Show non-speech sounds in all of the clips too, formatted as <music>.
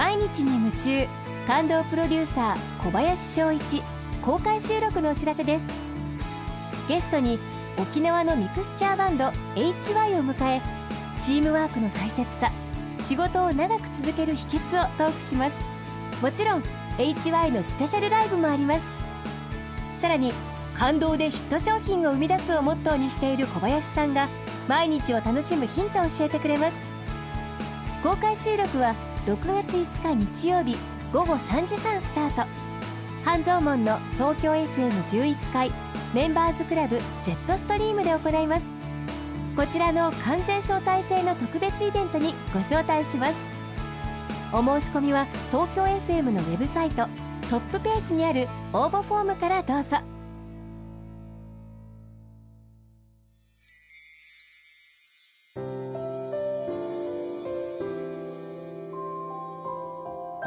毎日に夢中感動プロデューサー小林翔一公開収録のお知らせです。ゲストに沖縄のミクスチャーバンド HY を迎えチームワークの大切さ仕事を長く続ける秘訣をトークします。もちろん HY のスペシャルライブもあります。さらに感動でヒット商品を生み出すをモットーにしている小林さんが毎日を楽しむヒントを教えてくれます。公開収録は6月5日日曜日午後3時半スタート。半蔵門の東京 FM11 階メンバーズクラブジェットストリームで行います。こちらの完全招待制の特別イベントにご招待します。お申し込みは東京 FM のウェブサイトトップページにある応募フォームからどうぞ。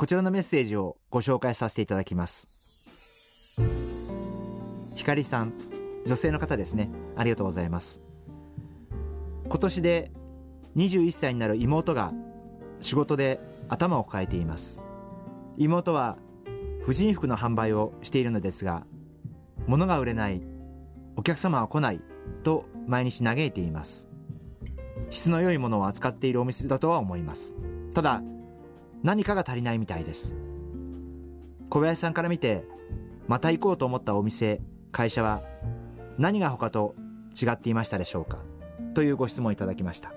こちらのメッセージをご紹介させていただきます。ひかりさん女性の方ですね。ありがとうございます。今年で21歳になる妹が仕事で頭を抱えています。妹は婦人服の販売をしているのですが物が売れないお客様は来ないと毎日嘆いています。質の良いものを扱っているお店だとは思います。ただ何かが足りないみたいです。小林さんから見てまた行こうと思ったお店会社は何が他と違っていましたでしょうか？というご質問いただきました。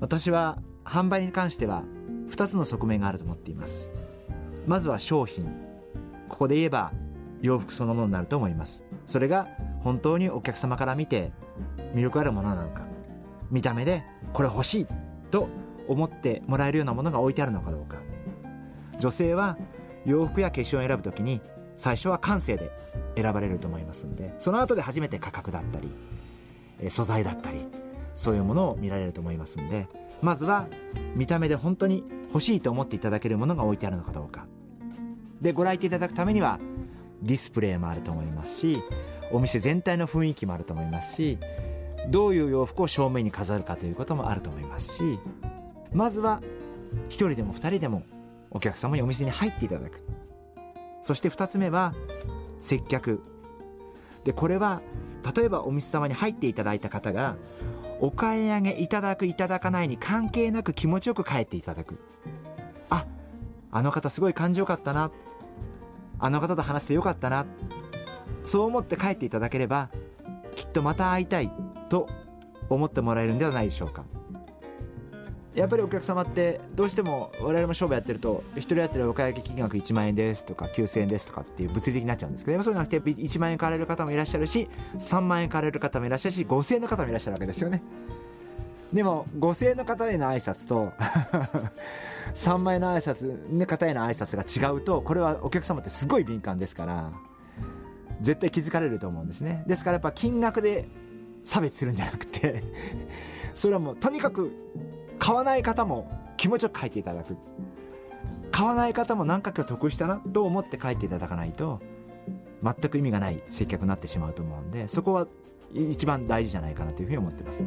私は販売に関しては2つの側面があると思っています。まずは商品。ここで言えば洋服そのものになると思います。それが本当にお客様から見て魅力あるものなのか。見た目でこれ欲しいと思ってもらえるようなものが置いてあるのかどうか。女性は洋服や化粧を選ぶときに最初は感性で選ばれると思いますんでその後で初めて価格だったり素材だったりそういうものを見られると思いますんでまずは見た目で本当に欲しいと思っていただけるものが置いてあるのかどうか。でご来店いただくためにはディスプレイもあると思いますしお店全体の雰囲気もあると思いますしどういう洋服を正面に飾るかということもあると思いますしまずは1人でも2人でもお客様にお店に入っていただく。そして2つ目は接客。でこれは例えばお店様に入っていただいた方がお買い上げいただくいただかないに関係なく気持ちよく帰っていただく。ああの方すごい感じよかったな。あの方と話してよかったな。そう思って帰っていただければきっとまた会いたいと思ってもらえるんではないでしょうか。やっぱりお客様ってどうしても我々も商売やってると一人当たりお買い上げ金額1万円ですとか9000円ですとかっていう物理的になっちゃうんですけどそうじゃなくて1万円買われる方もいらっしゃるし3万円買われる方もいらっしゃるし5000円の方もいらっしゃるわけですよね。でも5000円の方への挨拶と <laughs> 3万円の挨拶の方への挨拶が違うとこれはお客様ってすごい敏感ですから絶対気づかれると思うんですね。ですからやっぱ金額で差別するんじゃなくてそれはもうとにかく買わない方も気持ちよく書いていただく。買わない方も何か今日得したなと思って書いていただかないと全く意味がない接客になってしまうと思うんでそこは一番大事じゃないかなというふうに思ってます。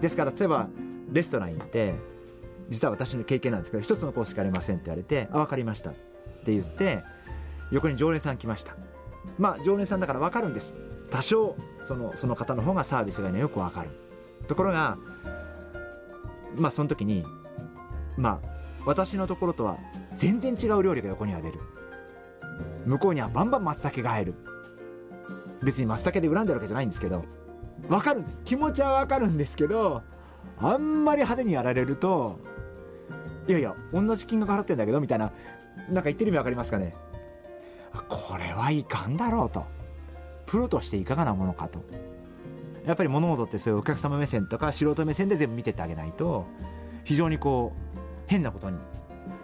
ですから例えばレストラン行って実は私の経験なんですけど一つのコースしかありませんって言われて「あ分かりました」って言って横に常連さん来ました。まあ常連さんだから分かるんです。多少そのその方の方がサービスがねよく分かる。ところがまあその時にまあ私のところとは全然違う料理が横には出る。向こうにはバンバン松茸が入る。別に松茸で恨んでるわけじゃないんですけど分かるんです。気持ちは分かるんですけどあんまり派手にやられるといやいや同じ金額払ってんだけどみたいななんか言ってる意味分かりますかね。これはいかんだろうと。プロとしていかがなものかと。やっぱり物事ってそういうお客様目線とか素人目線で全部見てってあげないと非常にこう変なことに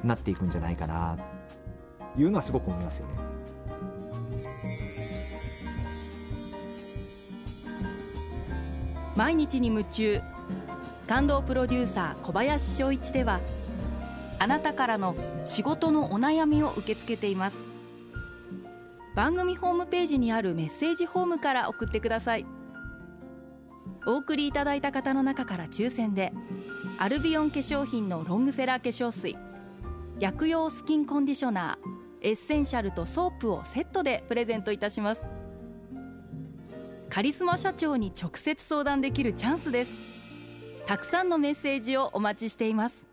なっていくんじゃないかないうのはすごく思いますよね。毎日に夢中感動プロデューサー小林翔一ではあなたからの仕事のお悩みを受け付けています番組ホームページにあるメッセージホームから送ってくださいお送りいただいた方の中から抽選でアルビオン化粧品のロングセラー化粧水薬用スキンコンディショナーエッセンシャルとソープをセットでプレゼントいたします。カリスマ社長に直接相談できるチャンスです。たくさんのメッセージをお待ちしています。